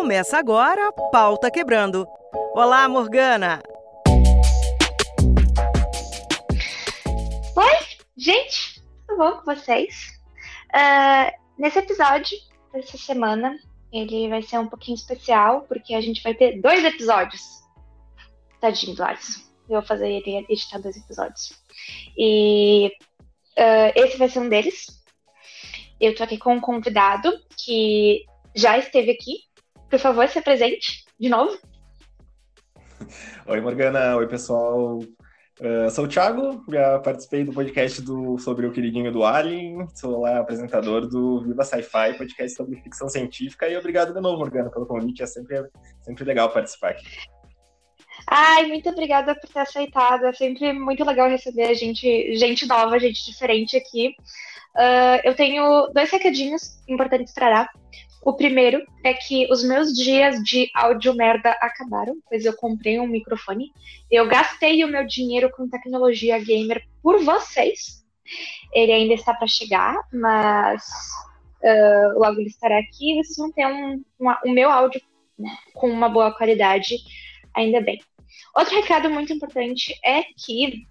Começa agora Pauta Quebrando. Olá, Morgana! Oi, gente, tudo bom com vocês? Uh, nesse episódio dessa semana, ele vai ser um pouquinho especial, porque a gente vai ter dois episódios. Tadinho do Alisson. Eu vou fazer ele editar dois episódios. E uh, esse vai ser um deles. Eu tô aqui com um convidado que já esteve aqui. Por favor, se apresente de novo. Oi, Morgana. Oi, pessoal. Uh, sou o Thiago, já participei do podcast do, sobre o queridinho do Alien, sou lá apresentador do Viva Sci-Fi, podcast sobre ficção científica, e obrigado de novo, Morgana, pelo convite, é sempre, sempre legal participar aqui. Ai, muito obrigada por ter aceitado, é sempre muito legal receber gente, gente nova, gente diferente aqui. Uh, eu tenho dois recadinhos importantes para dar. O primeiro é que os meus dias de áudio merda acabaram, pois eu comprei um microfone. Eu gastei o meu dinheiro com tecnologia gamer por vocês. Ele ainda está para chegar, mas uh, logo ele estará aqui. Vocês vão ter um, o meu áudio com uma boa qualidade, ainda bem. Outro recado muito importante é que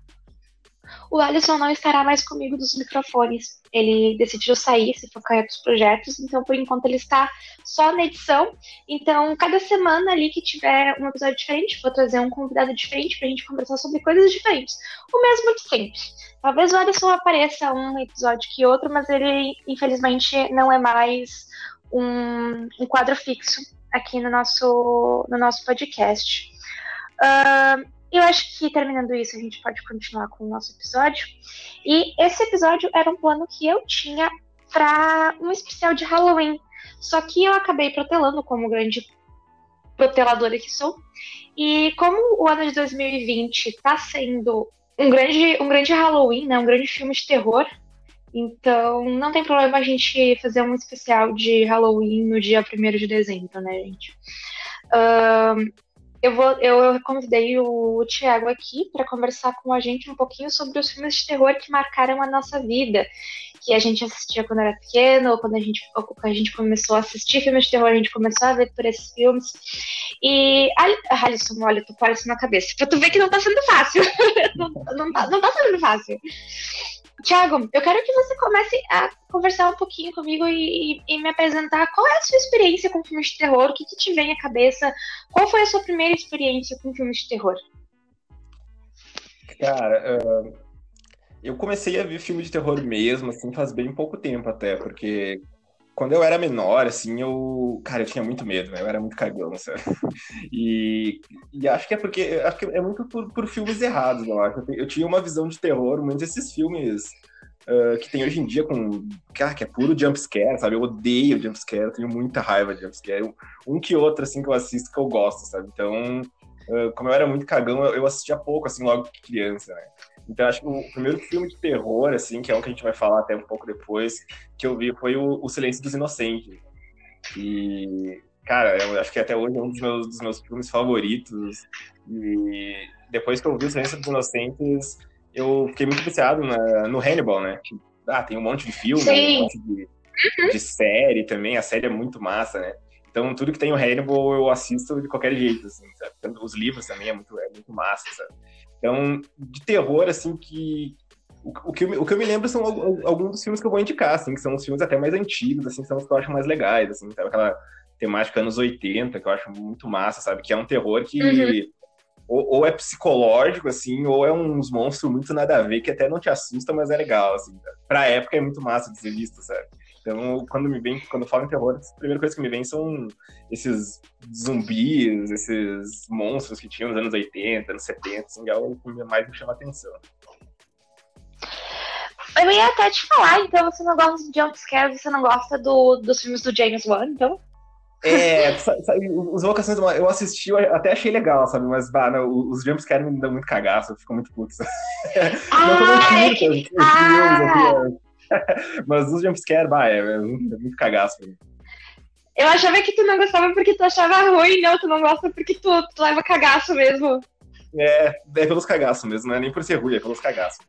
o Alisson não estará mais comigo dos microfones. Ele decidiu sair, se focar em outros projetos, então por enquanto ele está só na edição. Então, cada semana ali que tiver um episódio diferente, vou trazer um convidado diferente para a gente conversar sobre coisas diferentes. O mesmo de sempre. Talvez o Alisson apareça um episódio que outro, mas ele, infelizmente, não é mais um, um quadro fixo aqui no nosso, no nosso podcast. Uh, eu acho que terminando isso, a gente pode continuar com o nosso episódio. E esse episódio era um plano que eu tinha para um especial de Halloween. Só que eu acabei protelando como grande proteladora que sou. E como o ano de 2020 está sendo um grande, um grande Halloween, né? Um grande filme de terror. Então, não tem problema a gente fazer um especial de Halloween no dia 1 de dezembro, né, gente? Uh, eu, vou, eu convidei o Tiago aqui para conversar com a gente um pouquinho sobre os filmes de terror que marcaram a nossa vida, que a gente assistia quando era pequeno, ou quando a gente, quando a gente começou a assistir filmes de terror, a gente começou a ver por esses filmes. E, Alisson, olha, tô com o Alisson na cabeça, pra tu ver que não tá sendo fácil. não, não, tá, não tá sendo fácil. Tiago, eu quero que você comece a conversar um pouquinho comigo e, e, me apresentar. Qual é a sua experiência com filmes de terror, o que, que te vem à cabeça, qual foi a sua primeira experiência com filmes de terror? Cara, eu comecei a ver filme de terror mesmo, assim, faz bem pouco tempo até, porque quando eu era menor, assim, eu. Cara, eu tinha muito medo, né? Eu era muito cagão, sabe? E, e acho que é porque. Acho que é muito por, por filmes errados, eu acho. Eu tinha uma visão de terror, muitos desses filmes uh, que tem hoje em dia com. Cara, que é puro jumpscare, sabe? Eu odeio jumpscare, eu tenho muita raiva de jumpscare. Um, que outro, assim, que eu assisto que eu gosto, sabe? Então, uh, como eu era muito cagão, eu assistia pouco, assim, logo criança, né? Então, acho que o primeiro filme de terror, assim, que é um que a gente vai falar até um pouco depois, que eu vi foi o, o Silêncio dos Inocentes. E, cara, eu acho que até hoje é um dos meus, dos meus filmes favoritos. E depois que eu vi o Silêncio dos Inocentes, eu fiquei muito viciado na, no Hannibal, né? Ah, tem um monte de filme, um monte de, de série também. A série é muito massa, né? Então, tudo que tem o Hannibal eu assisto de qualquer jeito, assim, sabe? Os livros também é muito, é muito massa, sabe? Então, de terror, assim, que. O, o, que eu, o que eu me lembro são alguns dos filmes que eu vou indicar, assim, que são os filmes até mais antigos, assim, são os que eu acho mais legais, assim, sabe? Aquela temática anos 80, que eu acho muito massa, sabe? Que é um terror que. Uhum. Ou, ou, é psicológico, assim, ou é uns monstros muito nada a ver, que até não te assusta, mas é legal, assim. Pra época é muito massa de ser visto, sabe? Então, quando me vem, quando falo em terror, a primeira coisa que me vem são esses zumbis, esses monstros que tinham nos anos 80, anos 70, assim, é o que mais me chama a atenção. Eu ia até te falar, então você não gosta de jumpscare, você não gosta do, dos filmes do James Wan, então? É, sabe, os Vocações eu assisti, eu até achei legal, sabe? Mas, bah, não, os jumpscare me dão muito cagaço, eu fico muito puto. Ah, não, tô é que... ah. Mas os jumpscare, bah, é, é, muito cagaço. Eu achava que tu não gostava porque tu achava ruim, não, tu não gosta porque tu, tu leva cagaço mesmo. É, é pelos cagaços mesmo, não é nem por ser ruim, é pelos cagaços.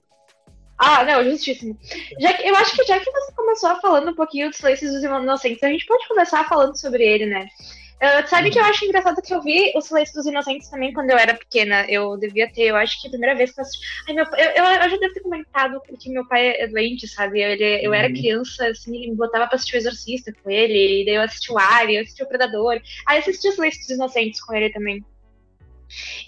Ah, não, justíssimo. Já que, eu acho que já que você começou falando um pouquinho dos Silêncios dos Inocentes, a gente pode começar falando sobre ele, né? Uh, sabe que eu acho engraçado que eu vi O Silêncio dos Inocentes também quando eu era pequena. Eu devia ter, eu acho que a primeira vez que eu assisti. Ai, meu, eu, eu, eu já devo ter comentado porque meu pai é doente, sabe? Ele, eu era uhum. criança, assim, ele me botava pra assistir o Exorcista com ele, e daí eu assisti o Ari, eu assisti o Predador. Aí eu assisti O Silêncio dos Inocentes com ele também.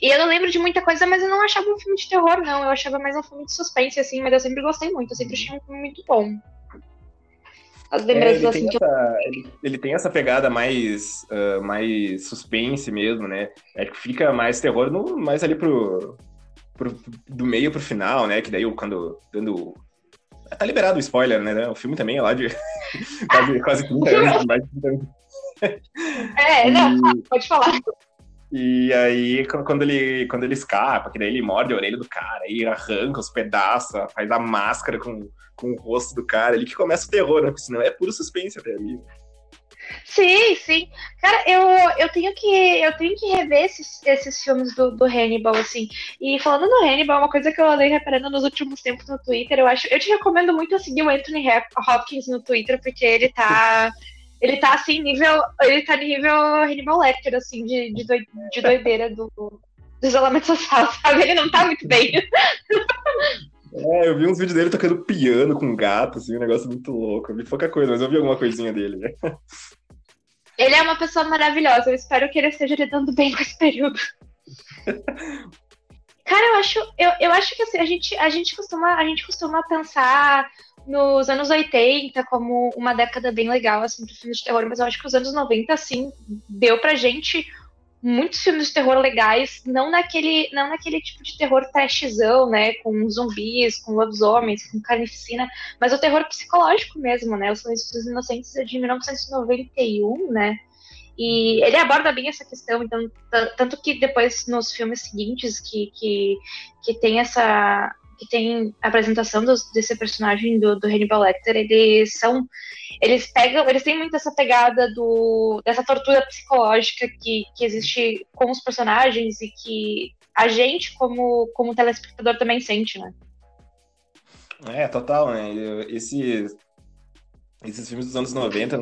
E eu não lembro de muita coisa, mas eu não achava um filme de terror, não. Eu achava mais um filme de suspense, assim, mas eu sempre gostei muito, eu sempre achei um filme muito bom. As lembranças é, assim que essa, eu... ele, ele, tem essa pegada mais, uh, mais suspense mesmo, né? É que fica mais terror no, mais ali pro, pro, do meio pro final, né? Que daí quando dando tá liberado o spoiler, né? O filme também é lá de quase, quase 30 anos, mais de 30 anos. É, não, pode falar. E aí, quando ele, quando ele escapa, que daí ele morde a orelha do cara, e arranca os pedaços, faz a máscara com, com o rosto do cara, ali que começa o terror, né? Porque senão é puro suspense até ali. Sim, sim. Cara, eu, eu tenho que eu tenho que rever esses, esses filmes do, do Hannibal, assim. E falando no Hannibal, uma coisa que eu andei reparando nos últimos tempos no Twitter, eu acho. Eu te recomendo muito seguir o Anthony Hopkins no Twitter, porque ele tá. Ele tá assim, nível. Ele tá nível Hannibal Lecter, assim, de, de, doi, de doideira do, do isolamento social, sabe? Ele não tá muito bem. É, eu vi uns vídeos dele tocando piano com gato, assim, um negócio muito louco. Eu vi pouca coisa, mas eu vi alguma coisinha dele. Né? Ele é uma pessoa maravilhosa. Eu espero que ele esteja lidando bem com esse período. Cara, eu acho, eu, eu acho que assim, a gente, a gente costuma, a gente costuma pensar nos anos 80 como uma década bem legal, assim, pro filme de terror, mas eu acho que os anos 90, assim, deu pra gente muitos filmes de terror legais, não naquele, não naquele tipo de terror trashzão, né, com zumbis, com lobisomens, com carnificina, mas o terror psicológico mesmo, né, O Silêncio dos Inocentes é de 1991, né, e ele aborda bem essa questão, então, tanto que depois nos filmes seguintes que, que, que tem essa, que tem a apresentação dos, desse personagem do, do Hannibal Lecter, eles são. Eles pegam. Eles têm muito essa pegada do, dessa tortura psicológica que, que existe com os personagens e que a gente, como, como telespectador, também sente, né? É, total, né? Esse, esses filmes dos anos 90,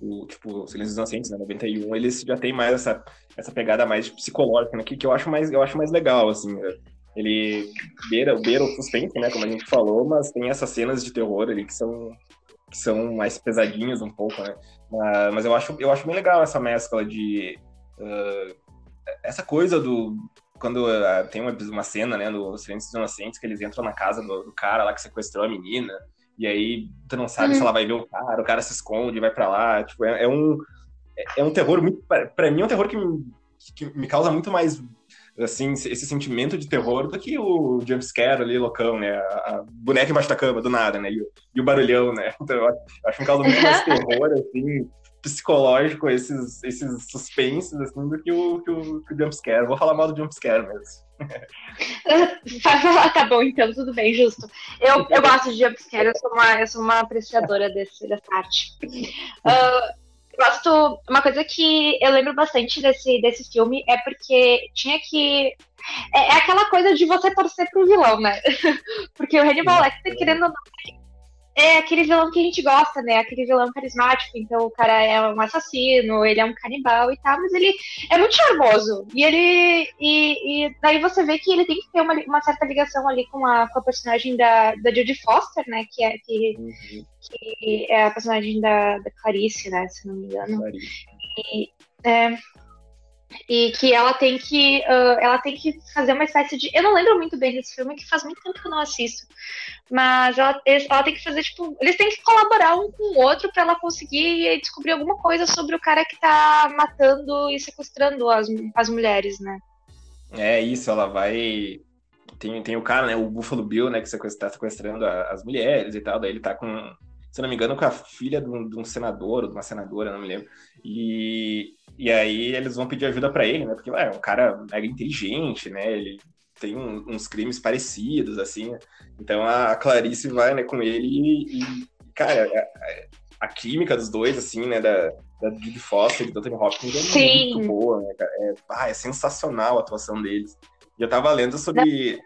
o, tipo, Silêncio dos Inocentes, né, 91, eles já têm mais essa, essa pegada mais psicológica, né, que, que eu acho mais eu acho mais legal, assim. Ele beira, beira o suspense, né, como a gente falou, mas tem essas cenas de terror ali que são, que são mais pesadinhas um pouco, né? Mas, mas eu, acho, eu acho bem legal essa mescla de... Uh, essa coisa do... Quando uh, tem uma, uma cena, né, no Silêncio dos Inocentes, que eles entram na casa do, do cara lá que sequestrou a menina, e aí tu não sabe uhum. se ela vai ver o cara, o cara se esconde, vai para lá, tipo, é, é, um... É um terror muito... para mim é um terror que me, que me causa muito mais assim, esse sentimento de terror do que o jumpscare ali, loucão, né? A, a boneca embaixo da cama, do nada, né? E, o, e o barulhão, né? Então eu acho um caso muito mais terror, assim, psicológico, esses, esses suspenses, assim, do que o, que o, que o jumpscare. Vou falar mal do jumpscare mesmo. tá bom, então, tudo bem, justo. Eu, eu gosto de jumpscare, eu sou uma, eu sou uma apreciadora desse, dessa arte. Uh, gosto. Uma coisa que eu lembro bastante desse, desse filme é porque tinha que. É, é aquela coisa de você torcer pro vilão, né? porque o Hannibal Lecter, querendo ou não, é aquele vilão que a gente gosta, né? Aquele vilão carismático. Então o cara é um assassino, ele é um canibal e tal, mas ele é muito charmoso. E ele. E, e daí você vê que ele tem que ter uma, uma certa ligação ali com a, com a personagem da, da Jodie Foster, né? Que é, que, uhum. que é a personagem da, da Clarice, né? Se não me engano. E, é, e que ela tem que uh, ela tem que fazer uma espécie de eu não lembro muito bem desse filme que faz muito tempo que eu não assisto. Mas ela, ela tem que fazer tipo eles têm que colaborar um com o outro para ela conseguir descobrir alguma coisa sobre o cara que tá matando e sequestrando as, as mulheres né? É isso ela vai tem, tem o cara né o Buffalo Bill né que está sequestrando as mulheres e tal daí ele tá com se não me engano com a filha de um, de um senador ou de uma senadora não me lembro e e aí eles vão pedir ajuda para ele, né? Porque é um cara mega inteligente, né? Ele tem um, uns crimes parecidos, assim. Então a Clarice vai né, com ele e, e cara, a, a, química dos dois, assim, né? Da, da Judy Foster e do Anthony Hopkins é Sim. muito boa, né? É, ah, é sensacional a atuação deles. E eu tava lendo sobre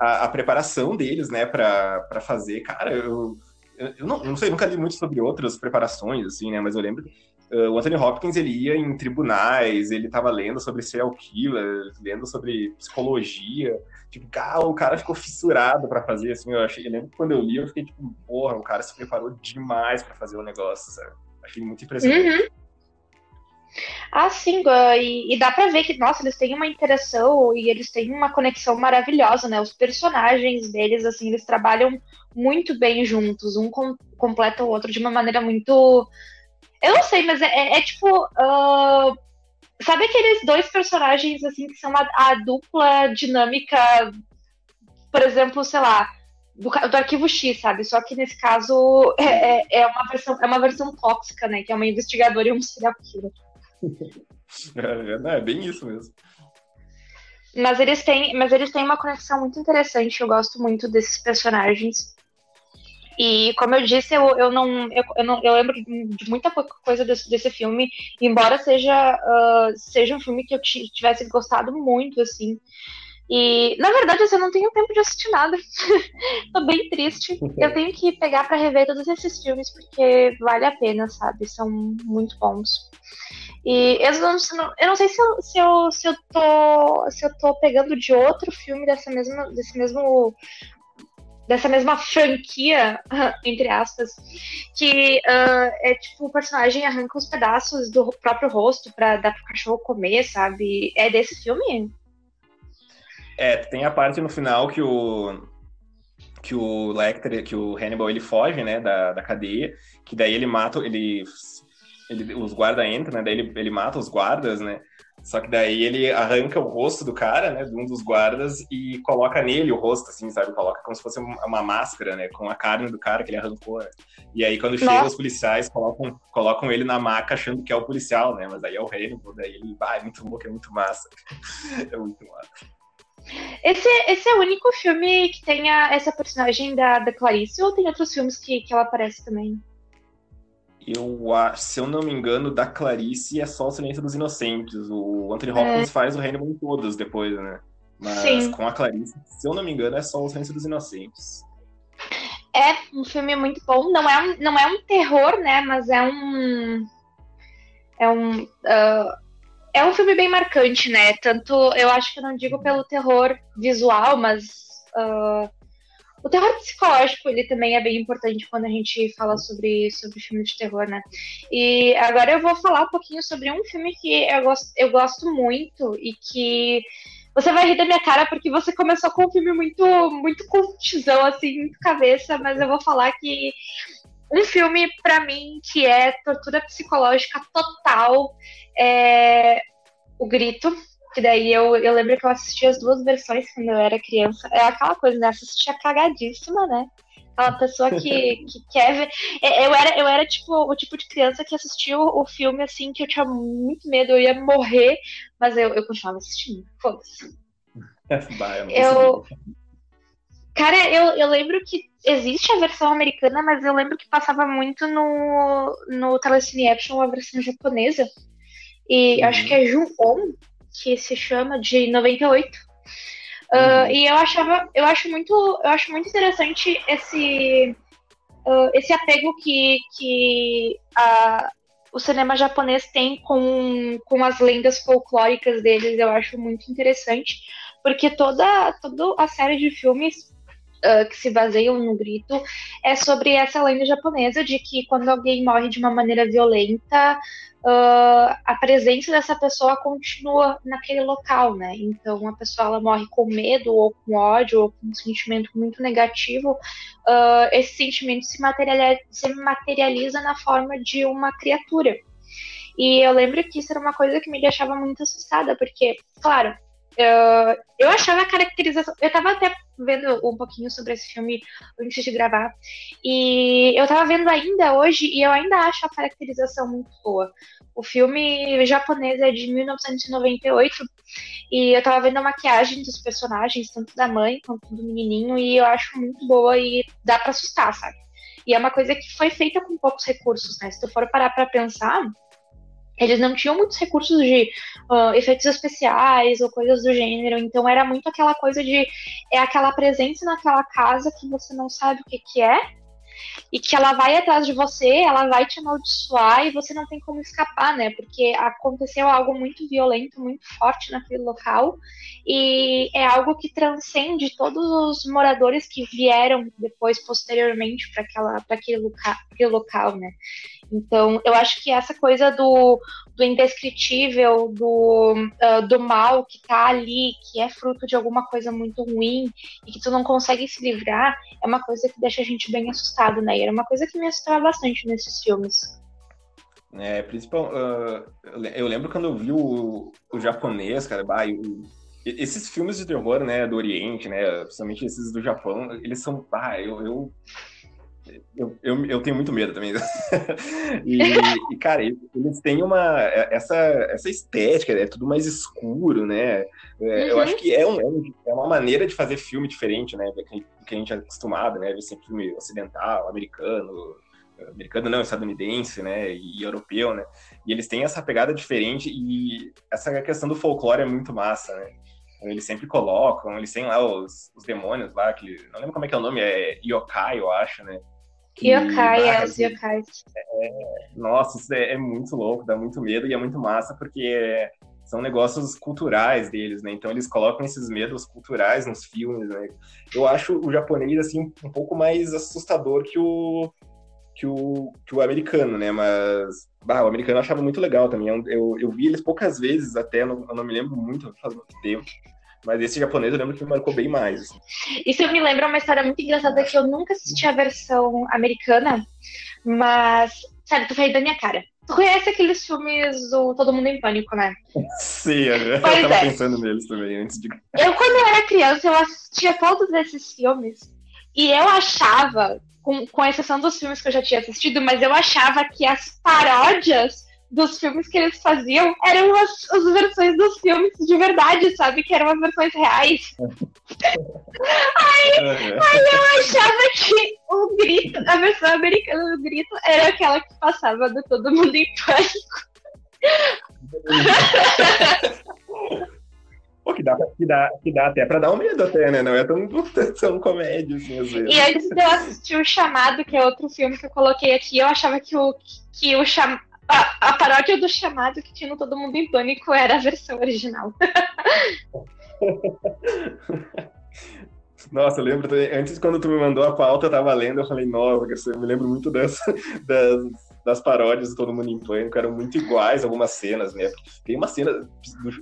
a, a preparação deles, né, pra, pra fazer. Cara, eu, eu, não, eu não sei, nunca li muito sobre outras preparações, assim, né? Mas eu lembro uh, o Anthony Hopkins ele ia em tribunais, ele tava lendo sobre serial killers, lendo sobre psicologia. Tipo, o cara ficou fissurado para fazer, assim, eu achei, eu lembro que quando eu li, eu fiquei tipo, porra, o cara se preparou demais para fazer o negócio, sabe? Achei muito impressionante. Uhum. Ah, sim, e, e, dá pra ver que, nossa, eles têm uma interação e eles têm uma conexão maravilhosa, né? Os personagens deles, assim, eles trabalham muito bem juntos, um com, completa o outro de uma maneira muito. Eu não sei, mas é, é, é tipo. Uh... Sabe aqueles dois personagens, assim, que são a, a dupla dinâmica, por exemplo, sei lá, do, do, arquivo X, sabe? Só que nesse caso é, é, é, uma versão, é uma versão tóxica, né? Que é uma investigadora e um serial killer. É, é, bem isso mesmo. Mas eles têm, mas eles têm uma conexão muito interessante. Eu gosto muito desses personagens. E como eu disse, eu, eu, não, eu, eu não eu lembro de muita pouca coisa desse, desse filme, embora seja, uh, seja um filme que eu tivesse gostado muito, assim. E, na verdade, assim, eu não tenho tempo de assistir nada. Tô bem triste. Eu tenho que pegar para rever todos esses filmes, porque vale a pena, sabe? São muito bons. E eu não, eu não sei se eu, se, eu, se, eu tô, se eu tô pegando de outro filme dessa mesma, desse mesmo dessa mesma franquia, entre aspas, que uh, é tipo o personagem arranca os pedaços do próprio rosto para dar pro cachorro comer, sabe? É desse filme? É, tem a parte no final que o que o Lecter, que o Hannibal ele foge, né, da, da cadeia, que daí ele mata, ele ele, os guardas entram, né? Daí ele, ele mata os guardas, né? Só que daí ele arranca o rosto do cara, né? De um dos guardas e coloca nele o rosto, assim, sabe? Coloca como se fosse uma máscara, né? Com a carne do cara que ele arrancou. Né? E aí quando chegam os policiais, colocam, colocam ele na maca achando que é o policial, né? Mas aí é o reino, daí ele, vai, é muito louco, é muito massa. é muito massa. Esse, esse é o único filme que tenha essa personagem da, da Clarice ou tem outros filmes que, que ela aparece também? Eu se eu não me engano, da Clarice é só o Silêncio dos Inocentes. O Anthony Hopkins é. faz o Hannibal em todos depois, né? Mas Sim. com a Clarice, se eu não me engano, é só o Silêncio dos Inocentes. É um filme muito bom. Não é um, não é um terror, né? Mas é um. É um. Uh, é um filme bem marcante, né? Tanto eu acho que eu não digo pelo terror visual, mas uh, o terror psicológico, ele também é bem importante quando a gente fala sobre, sobre filme de terror, né? E agora eu vou falar um pouquinho sobre um filme que eu gosto, eu gosto muito e que você vai rir da minha cara porque você começou com um filme muito, muito cultizão, assim, muito cabeça, mas eu vou falar que um filme, para mim, que é tortura psicológica total, é O Grito, que daí eu, eu lembro que eu assisti as duas versões quando eu era criança. É aquela coisa, né? Assistia cagadíssima, né? Aquela pessoa que, que quer ver. É, eu era, eu era tipo o tipo de criança que assistia o, o filme assim, que eu tinha muito medo, eu ia morrer, mas eu, eu continuava assistindo. Foda-se. eu. Cara, eu, eu lembro que existe a versão americana, mas eu lembro que passava muito no, no Telecine Action a versão japonesa. E uhum. acho que é Jun-On, que se chama de 98. Uh, uhum. E eu achava, eu acho muito, eu acho muito interessante esse, uh, esse apego que, que a, o cinema japonês tem com, com as lendas folclóricas deles. Eu acho muito interessante, porque toda, toda a série de filmes Uh, que se baseiam no grito é sobre essa lenda japonesa de que quando alguém morre de uma maneira violenta, uh, a presença dessa pessoa continua naquele local, né? Então a pessoa ela morre com medo ou com ódio ou com um sentimento muito negativo. Uh, esse sentimento se materializa, se materializa na forma de uma criatura. E eu lembro que isso era uma coisa que me deixava muito assustada, porque, claro, Uh, eu achava a caracterização. Eu tava até vendo um pouquinho sobre esse filme antes de gravar. E eu tava vendo ainda hoje e eu ainda acho a caracterização muito boa. O filme japonês é de 1998 e eu tava vendo a maquiagem dos personagens, tanto da mãe quanto do menininho, e eu acho muito boa e dá para assustar, sabe? E é uma coisa que foi feita com poucos recursos, né? Se tu for parar pra pensar, eles não tinham muitos recursos de uh, efeitos especiais ou coisas do gênero, então era muito aquela coisa de é aquela presença naquela casa que você não sabe o que, que é, e que ela vai atrás de você, ela vai te amaldiçoar e você não tem como escapar, né? Porque aconteceu algo muito violento, muito forte naquele local e é algo que transcende todos os moradores que vieram depois, posteriormente, para aquele, aquele local, né? Então, eu acho que essa coisa do, do indescritível, do, uh, do mal que tá ali, que é fruto de alguma coisa muito ruim e que tu não consegue se livrar, é uma coisa que deixa a gente bem assustado, né? E era uma coisa que me assustava bastante nesses filmes. É, principal, uh, eu lembro quando eu vi o, o japonês, cara, bah, o, esses filmes de terror, né, do Oriente, né, principalmente esses do Japão, eles são, ah, eu, eu eu, eu, eu, tenho muito medo também. e, e, cara, eles têm uma. É, essa, essa estética, é tudo mais escuro, né? É, uhum. Eu acho que é, um, é, uma maneira de fazer filme diferente, né? Do que, a gente é acostumado, né? Ver sempre filme ocidental, americano, americano não, estadunidense, né? E, e europeu, né? E eles têm essa pegada diferente e essa questão do folclore é muito massa, né? Eles sempre colocam, eles têm lá os, os demônios lá, que não lembro como é que é o nome, é yokai, eu acho, né? Yokai, é, os yokais. É, nossa, isso é, é, muito louco, dá muito medo e é muito massa, porque são negócios culturais deles, né? Então eles colocam esses medos culturais nos filmes, né? Eu acho o japonês, assim, um pouco mais assustador que o, que o, que o americano, né? Mas bah, o americano eu achava muito legal também. Eu, eu vi eles poucas vezes até, eu não, eu não me lembro muito, faz muito tempo. Mas esse japonês eu lembro que me marcou bem mais. Assim. Isso me lembra uma história muito engraçada que eu nunca assisti a versão americana, mas, sério, tu veio da minha cara. Tu conhece aqueles filmes do Todo Mundo em Pânico, né? Sim, eu pois tava é. pensando neles também antes de. Eu, quando eu era criança, eu assistia todos esses filmes e eu achava, com, com exceção dos filmes que eu já tinha assistido, mas eu achava que as paródias dos filmes que eles faziam eram as, as versões dos filmes de verdade, sabe? Que eram as versões reais. aí, aí eu achava que o grito, a versão americana do grito era aquela que passava do Todo Mundo em Pânico. Pô, que dá, que, dá, que dá até pra dar um medo até, né? Não é tão, tão comédia, assim, às vezes. E antes de eu assistir o Chamado, que é outro filme que eu coloquei aqui, eu achava que o, que o, cham, a, a paródia do chamado que tinha no Todo Mundo em Pânico era a versão original. Nossa, eu lembro, antes quando tu me mandou a pauta, eu tava lendo, eu falei, nossa, eu me lembro muito dessa, das, das paródias do Todo Mundo em Pânico, eram muito iguais algumas cenas, né? Tem uma cena, do,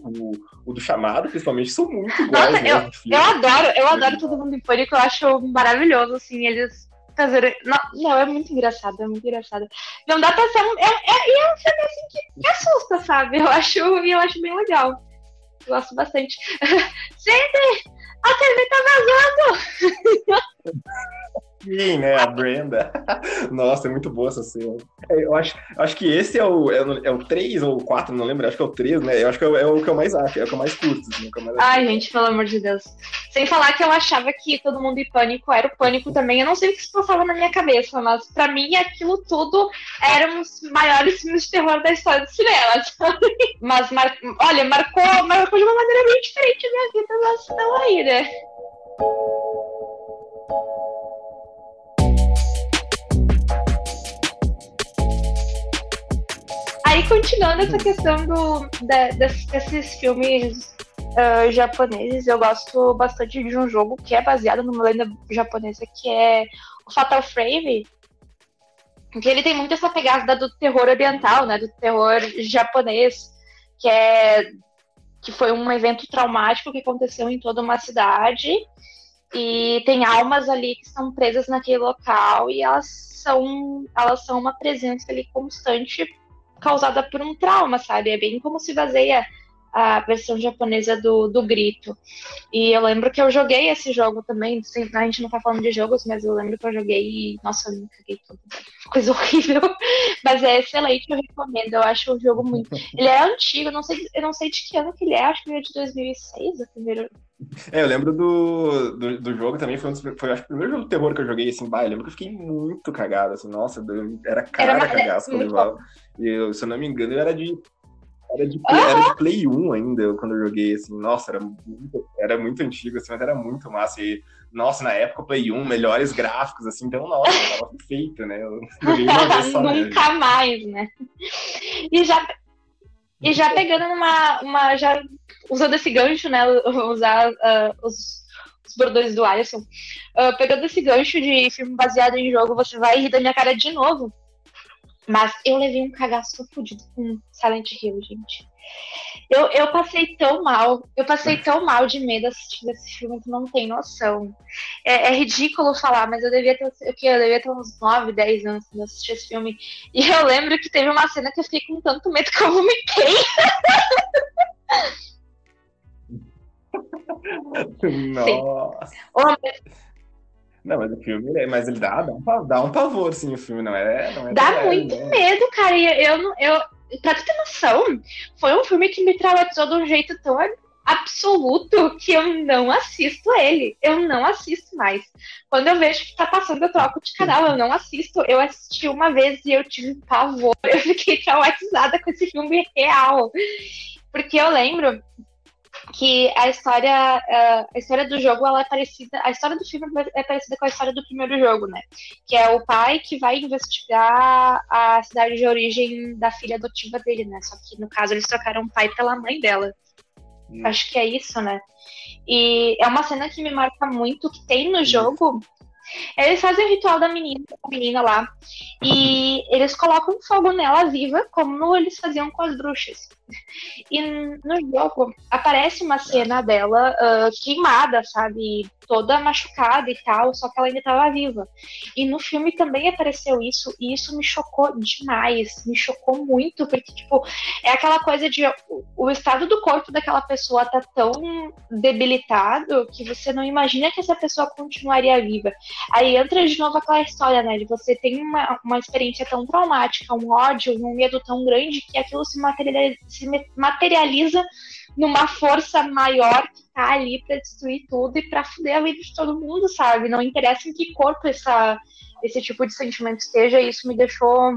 o, o, do chamado, principalmente, são muito iguais. Nossa, eu, eu adoro, eu adoro Todo Mundo em Pânico, eu acho maravilhoso, assim, eles fazer. Não, não, é muito engraçado, é muito engraçado. Não dá pra ser um. É, é, é um filme assim que, que assusta, sabe? Eu acho, eu acho bem legal. Gosto bastante. Sempre! A TV tá vazando! Sim, né? A Brenda. Nossa, é muito boa essa cena. É, eu acho, acho que esse é o, é, é o 3 ou o 4, não lembro. Acho que é o 3, né? Eu acho que é, é o que eu mais acho, é o que eu mais curto. Assim, é mais Ai, gente, pelo amor de Deus. Sem falar que eu achava que todo mundo em pânico era o pânico também. Eu não sei o que se passava na minha cabeça, mas pra mim aquilo tudo eram os maiores filmes de terror da história do cinema, sabe? Mas, mar... olha, marcou, marcou de uma maneira bem diferente a minha vida, mas estão aí, né? Aí, continuando essa questão do, desses filmes uh, japoneses, eu gosto bastante de um jogo que é baseado numa lenda japonesa, que é o Fatal Frame, que ele tem muito essa pegada do terror oriental, né, do terror japonês, que é que foi um evento traumático que aconteceu em toda uma cidade e tem almas ali que estão presas naquele local e elas são elas são uma presença ali constante causada por um trauma, sabe? É bem como se baseia a versão japonesa do, do Grito. E eu lembro que eu joguei esse jogo também. A gente não tá falando de jogos, mas eu lembro que eu joguei e, nossa, eu me caguei tudo. Coisa horrível. Mas é excelente, eu recomendo. Eu acho o jogo muito. Ele é antigo, não sei, eu não sei de que ano que ele é, acho que ele é de 2006, o primeiro. É, eu lembro do, do, do jogo também, foi, um dos, foi acho, o primeiro jogo de terror que eu joguei, assim, bah, eu lembro que eu fiquei muito cagado, assim, nossa, era cara era uma, cagaço que eu. E, se eu não me engano, era de Era de, play, era de Play 1 ainda, quando eu joguei, assim, nossa, era muito, era muito antigo, assim, mas era muito massa. E, nossa, na época, Play 1, melhores gráficos, assim, então, nossa, tava feito, né? Eu joguei uma vez só, Nunca né? mais, né? E já, e já pegando uma, uma. Já usando esse gancho, né? Usar uh, os, os bordões do Alisson. Uh, pegando esse gancho de filme baseado em jogo, você vai rir da minha cara de novo. Mas eu levei um cagaço fudido com Silent Hill, gente. Eu, eu passei tão mal, eu passei tão mal de medo assistindo esse filme que não tem noção. É, é ridículo falar, mas eu devia ter, eu, eu devia ter uns 9, 10 anos quando eu assisti esse filme. E eu lembro que teve uma cena que eu fiquei com tanto medo que eu vomitei. Nossa. Não, mas o filme, mas ele dá, dá, um, dá um pavor, sim, o filme, não é? Não é dá muito né? medo, cara. E eu, eu, pra tu ter noção, foi um filme que me traumatizou de um jeito tão absoluto que eu não assisto ele. Eu não assisto mais. Quando eu vejo que tá passando, eu troco de canal. Eu não assisto. Eu assisti uma vez e eu tive pavor. Eu fiquei traumatizada com esse filme real. Porque eu lembro que a história, a história do jogo ela é parecida, a história do filme é parecida com a história do primeiro jogo, né? Que é o pai que vai investigar a cidade de origem da filha adotiva dele, né? Só que no caso eles trocaram o pai pela mãe dela. Hum. Acho que é isso, né? E é uma cena que me marca muito que tem no jogo. Eles fazem o ritual da menina, da menina lá, e eles colocam fogo nela viva, como eles faziam com as bruxas. E no jogo aparece uma cena dela uh, queimada, sabe? Toda machucada e tal, só que ela ainda estava viva. E no filme também apareceu isso, e isso me chocou demais, me chocou muito, porque, tipo, é aquela coisa de o estado do corpo daquela pessoa tá tão debilitado que você não imagina que essa pessoa continuaria viva. Aí entra de novo aquela história, né? De você tem uma, uma experiência tão traumática, um ódio, um medo tão grande que aquilo se materializa se materializa numa força maior que tá ali para destruir tudo e para fuder a vida de todo mundo, sabe? Não interessa em que corpo essa, esse tipo de sentimento esteja, isso me deixou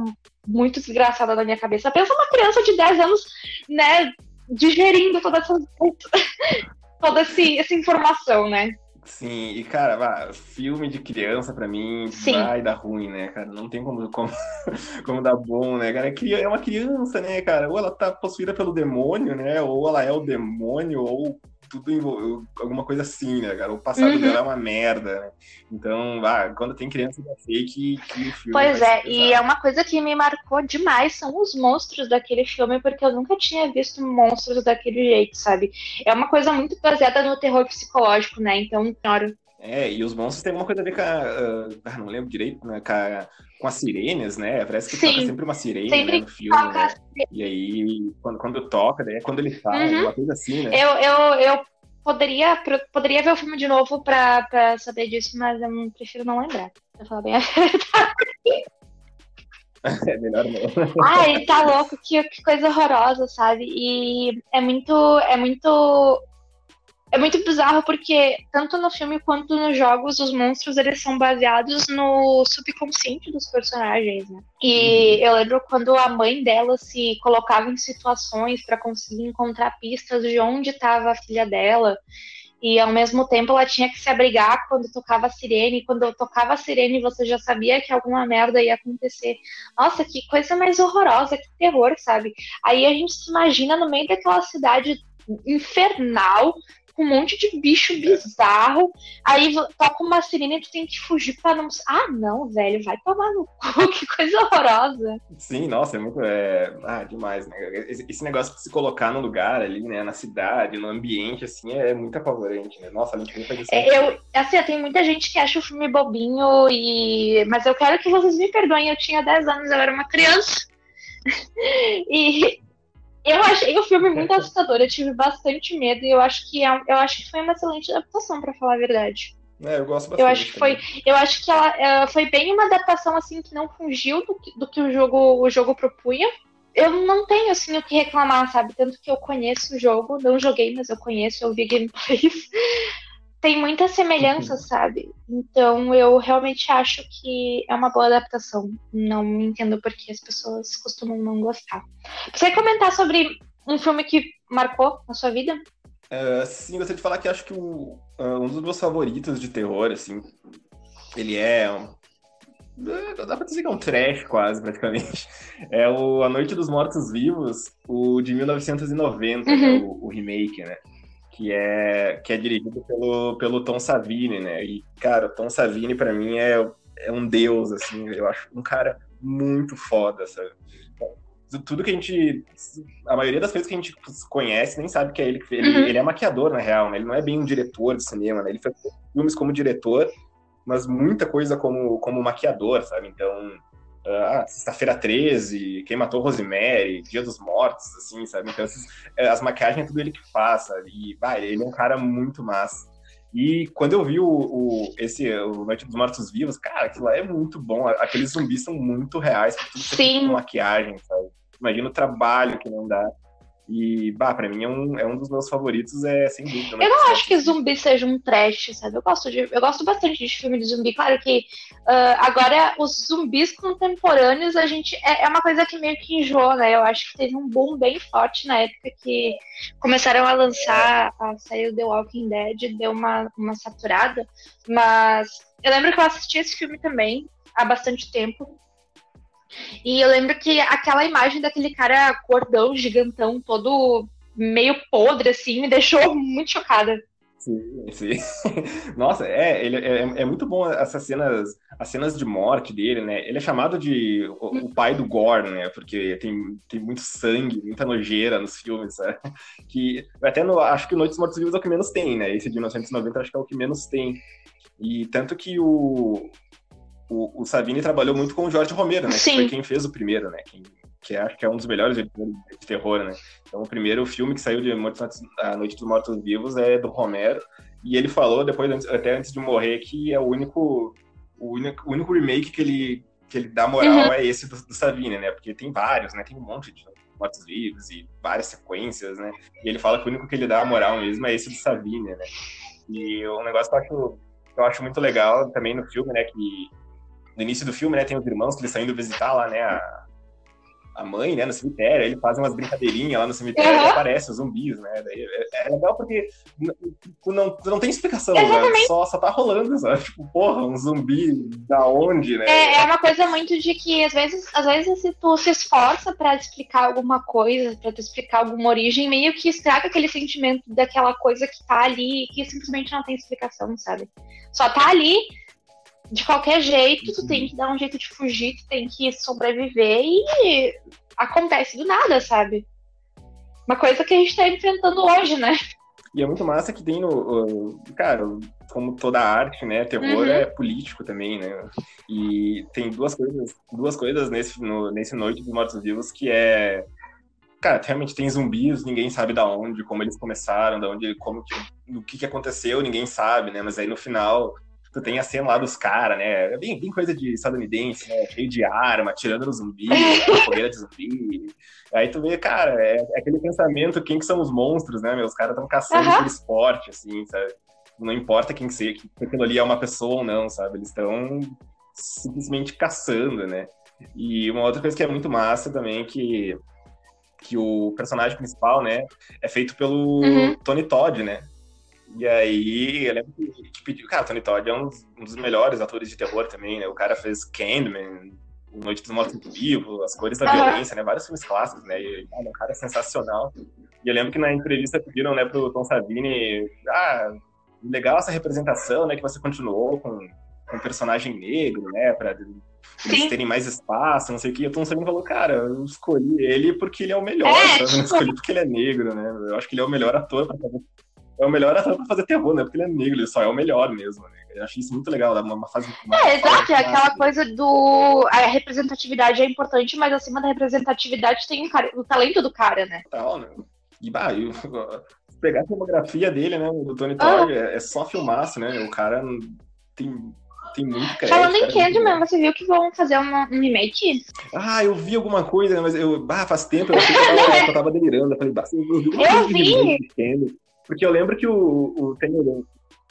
muito desgraçada na minha cabeça. Pensa uma criança de 10 anos, né, digerindo toda essa, toda esse, essa informação, né? Sim, e cara, filme de criança pra mim Sim. vai dar ruim, né, cara? Não tem como, como, como dar bom, né, cara? É, é uma criança, né, cara? Ou ela tá possuída pelo demônio, né? Ou ela é o demônio, ou tudo envolve, alguma coisa assim, né, cara? O passado uhum. dela é uma merda, né? Então, ah, quando tem criança, eu sei que, que o filme. Pois é, e é uma coisa que me marcou demais são os monstros daquele filme, porque eu nunca tinha visto monstros daquele jeito, sabe? É uma coisa muito baseada no terror psicológico, né? Então, claro. É, e os monstros têm alguma coisa a ver com a. Uh, não lembro direito, né? Com, a, com as sirenes, né? Parece que Sim, toca sempre uma sirene sempre né, no filme, né? E aí, quando, quando toca, né? Quando ele fala, uhum. uma coisa assim, né? Eu, eu, eu poderia, poderia ver o filme de novo pra, pra saber disso, mas eu prefiro não lembrar, pra falar bem a verdade. É melhor não. Ai, tá louco, que, que coisa horrorosa, sabe? E é muito, é muito é muito bizarro porque tanto no filme quanto nos jogos os monstros eles são baseados no subconsciente dos personagens, né? E eu lembro quando a mãe dela se colocava em situações para conseguir encontrar pistas de onde estava a filha dela. E ao mesmo tempo ela tinha que se abrigar quando tocava a sirene. Quando eu tocava a sirene, você já sabia que alguma merda ia acontecer. Nossa, que coisa mais horrorosa, que terror, sabe? Aí a gente se imagina no meio daquela cidade infernal, com um monte de bicho bizarro. Aí toca uma sirene e tu tem que fugir pra não. Ah, não, velho, vai tomar no cu, que coisa horrorosa. Sim, nossa, é muito. É... Ah, demais, né? Esse negócio de se colocar no lugar ali, né, na cidade, no ambiente, assim, é muito apavorante, né? Nossa, a gente faz isso. É, eu, assim, tem muita gente que acha o filme bobinho, e... mas eu quero que vocês me perdoem, eu tinha 10 anos, eu era uma criança. e eu achei o filme muito assustador, eu tive bastante medo e eu acho que, é, eu acho que foi uma excelente adaptação, para falar a verdade. É, eu gosto bastante. Eu acho que foi, eu acho que ela, ela, foi bem uma adaptação assim que não fugiu do, do que o jogo, o jogo propunha. Eu não tenho assim o que reclamar, sabe? Tanto que eu conheço o jogo, não joguei, mas eu conheço, eu vi gameplays tem muita semelhança, uhum. sabe? Então eu realmente acho que é uma boa adaptação. Não entendo por que as pessoas costumam não gostar. Você comentar sobre um filme que marcou a sua vida? Uh, sim, gostaria de falar que acho que o, uh, um dos meus favoritos de terror, assim, ele é. Uh, dá pra dizer que é um trash, quase, praticamente. É o A Noite dos Mortos Vivos, o de 1990, uhum. né, o, o, remake, né? Que é, que é dirigido pelo, pelo Tom Savini, né? E, cara, o Tom Savini, para mim, é, é um deus, assim. Eu acho um cara muito foda, sabe? tudo que a gente. A maioria das coisas que a gente conhece nem sabe que é ele que ele, uhum. ele é maquiador, na real, né? Ele não é bem um diretor de cinema, né? Ele fez filmes como diretor, mas muita coisa como, como maquiador, sabe? Então. Ah, Sexta-feira 13, Quem Matou Rosemary, Dia dos Mortos, assim, sabe? Então, esses, é, as maquiagens é tudo ele que faz, sabe? E, vai, ele é um cara muito massa. E quando eu vi o, o, esse, o Noite dos Mortos Vivos, cara, aquilo lá é muito bom. Aqueles zumbis são muito reais, tudo Sim. com maquiagem, sabe? Imagina o trabalho que não dá. E, bah, pra mim é um, é um dos meus favoritos, é sem dúvida. Eu não acho que zumbi seja um trash, sabe? Eu gosto, de, eu gosto bastante de filme de zumbi. Claro que uh, agora os zumbis contemporâneos, a gente. É, é, uma coisa que meio que enjoou, né? Eu acho que teve um boom bem forte na época que começaram a lançar a série The Walking Dead, deu uma, uma saturada. Mas eu lembro que eu assisti esse filme também há bastante tempo. E eu lembro que aquela imagem daquele cara cordão, gigantão, todo meio podre, assim, me deixou muito chocada. Sim, sim. Nossa, é, ele é, é, muito bom essas cenas, as cenas de morte dele, né? Ele é chamado de o, o, pai do gore, né? Porque tem, tem muito sangue, muita nojeira nos filmes, sabe? Que até no, acho que Noites Mortos Vivos é o que menos tem, né? Esse de 1990 acho que é o que menos tem. E tanto que o, o, o Savini trabalhou muito com o Jorge Romero, né? Sim. Que foi quem fez o primeiro, né? Quem, que acho que é um dos melhores de, de terror, né? Então, o primeiro filme que saiu de A Noite dos Mortos Vivos é do Romero. E ele falou, depois, até antes de morrer, que é o único, o único, o único remake que ele, que ele dá moral uhum. é esse do, do Savini, né? Porque tem vários, né? Tem um monte de Mortos Vivos e várias sequências, né? E ele fala que o único que ele dá moral mesmo é esse do Savini, né? E um negócio que eu acho, que eu acho muito legal também no filme, né? Que no início do filme, né, tem os irmãos que eles estão indo visitar lá, né, a, a mãe, né, no cemitério, ele faz umas brincadeirinhas lá no cemitério uhum. e aparece os zumbis, né, Daí é, é legal porque não, não, não tem explicação, né? só, só tá rolando, sabe, tipo, porra, um zumbi da onde, né? É, é uma coisa muito de que, às vezes, às vezes se tu se esforça para explicar alguma coisa, para tu explicar alguma origem, meio que estraga aquele sentimento daquela coisa que tá ali que simplesmente não tem explicação, sabe? Só tá ali, de qualquer jeito, tu tem que dar um jeito de fugir, tu tem que sobreviver e acontece do nada, sabe? Uma coisa que a gente tá enfrentando hoje, né? E é muito massa que tem no. Cara, como toda arte, né? Terror uhum. é político também, né? E tem duas coisas, duas coisas nesse, no, nesse Noite dos Mortos Vivos que é. Cara, realmente tem zumbis, ninguém sabe da onde, como eles começaram, da onde, como que, o que, que aconteceu, ninguém sabe, né? Mas aí no final tu tem a cena lá dos caras, né? É bem, bem coisa de estadunidense, né? Cheio de arma, atirando no zumbi, fogueira de zumbi. Aí tu vê, cara, é, é, aquele pensamento, quem que são os monstros, né? Meu? Os caras estão caçando uhum. por esporte, assim, sabe? Não importa quem seja, que aquilo ali é uma pessoa ou não, sabe? Eles estão simplesmente caçando, né? E uma outra coisa que é muito massa também, que, que o personagem principal, né, é feito pelo uhum. Tony Todd, né? E aí, eu lembro que pediu. Cara, Tony Todd é um dos, um dos, melhores atores de terror também, né? O cara fez Candyman, Noite dos Mortos Vivo, As Cores da Violência, né? Vários filmes clássicos, né? E cara, o cara é sensacional. E eu lembro que na entrevista pediram, né, pro Tom Savini, ah, legal essa representação, né? Que você continuou com, com um personagem negro, né? Pra eles terem mais espaço, não sei o que. E o Tom Savini falou, cara, eu escolhi ele porque ele é o melhor, é. Eu não escolhi porque ele é negro, né? Eu acho que ele é o melhor ator pra fazer é o melhor ator pra fazer terror, né? Porque ele é negro, ele só é o melhor mesmo, né? Eu acho isso muito legal, dá uma, fase. Uma é, exato, é aquela coisa do. A representatividade é importante, mas acima da representatividade tem o, cara, o talento do cara, né? Total, né? E, bah, eu, pegar a filmografia dele, né, do Tony Todd, ah. é, é, só filmaço, né? O cara tem tem muito crédito. Falando em Candyman, você viu que vão fazer uma, um remake? Ah, eu vi alguma coisa, mas eu, ah, faz tempo, eu, eu, tava, eu tava delirando. Eu falei, bah, eu vi. Eu vi. Porque eu lembro que o, o tem,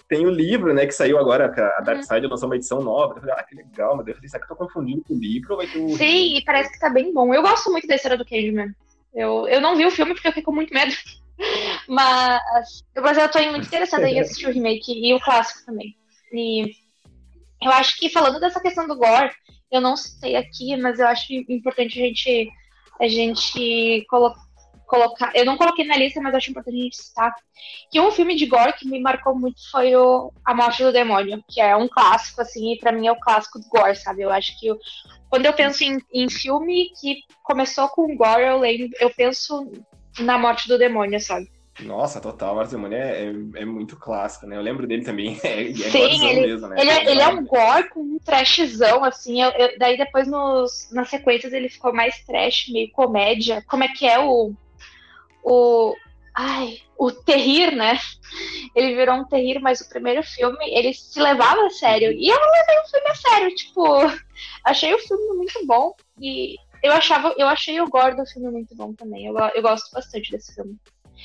tem o livro, né, que saiu agora, a Dark uhum. Side lançou uma edição nova. Eu falei, ah, que legal, mas eu falei, será que eu tô confundindo com o livro ou vai ter. Sim, e parece que tá bem bom. Eu gosto muito da história do Candyman. Eu, eu não vi o filme porque eu fiquei com muito medo. Mas, mas eu tô muito interessada em assistir o remake e o clássico também. E eu acho que falando dessa questão do gore, eu não citei aqui, mas eu acho importante a gente, a gente colo colocar. Eu não coloquei na lista, mas acho importante a gente citar que um filme de gore que me marcou muito foi o A Morte do Demônio, que é um clássico, assim, e pra mim é o clássico do gore, sabe? Eu acho que eu, quando eu penso em, em filme que começou com gore, eu lembro, eu penso na Morte do Demônio, sabe? Nossa, total. Morte do Demônio é, é, é, muito clássico, né? Eu lembro dele também. É, é Sim, ele, mesmo, né? Ele, é, ele é um gore com um trashzão, assim. Eu, eu, daí depois nos, nas sequências ele ficou mais trash, meio comédia. Como é que é o. O. Ai, o terrir, né? Ele virou um terrir, mas o primeiro filme ele se levava a sério. E eu levei o filme a sério, tipo, achei o filme muito bom. E eu achava, eu achei o gore do filme muito bom também. Eu, eu gosto bastante desse filme.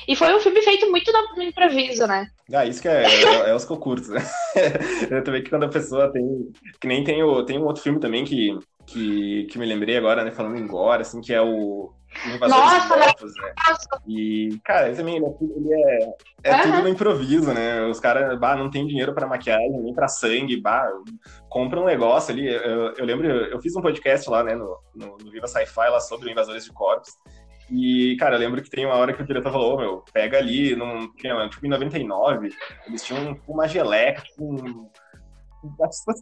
E foi um filme feito muito no, improviso, né? Ah, isso que é, é, é os curto, né? eu também que quando a pessoa tem. Que nem tem, o, tem um outro filme também que, que, que me lembrei agora, né? Falando em gore, assim, que é o. Invasores Nossa, né? E, cara, ele também ele é, é uhum. tudo no improviso, né? Os caras, bah, não tem dinheiro para maquiagem, nem para sangue, bah, compra um negócio ali. Eu, eu lembro, eu fiz um podcast lá, né, no, no, no Viva Sci-Fi lá sobre Invasores de Corpos. E, cara, eu lembro que tem uma hora que o diretor falou, oh, meu, pega ali, num, tipo, em 99, eles tinham uma geleca, um,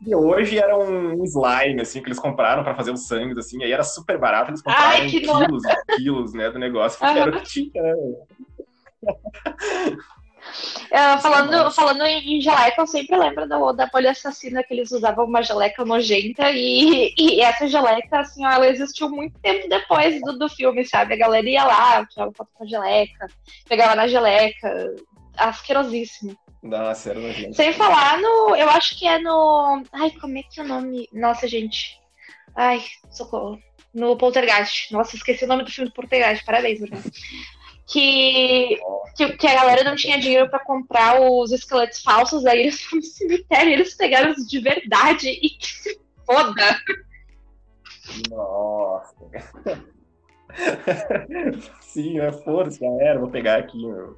de hoje, era um slime, assim, que eles compraram para fazer os sangues, assim, aí era super barato, eles compraram Ai, quilos e quilos, né, do negócio, porque era o que tinha, né? Uh, falando, falando em, geleca, eu sempre lembro da, da Folha Assassina que eles usavam uma geleca nojenta e, e essa geleca, assim, ó, ela existiu muito tempo depois do, do filme, sabe? A galera ia lá, tirava foto com a geleca, pegava na geleca, asquerosíssimo. Nossa, era nojento. Sem falar no. Eu acho que é no. Ai, como é que é o nome? Nossa, gente. Ai, socorro. No Poltergeist. Nossa, esqueci o nome do filme do Poltergeist. Parabéns, Bruno que, que, que, a galera não tinha dinheiro para comprar os esqueletos falsos, aí eles foram no cemitério eles pegaram os de verdade e que se foda. Nossa. Sim, é foda já era, vou pegar aqui, meu.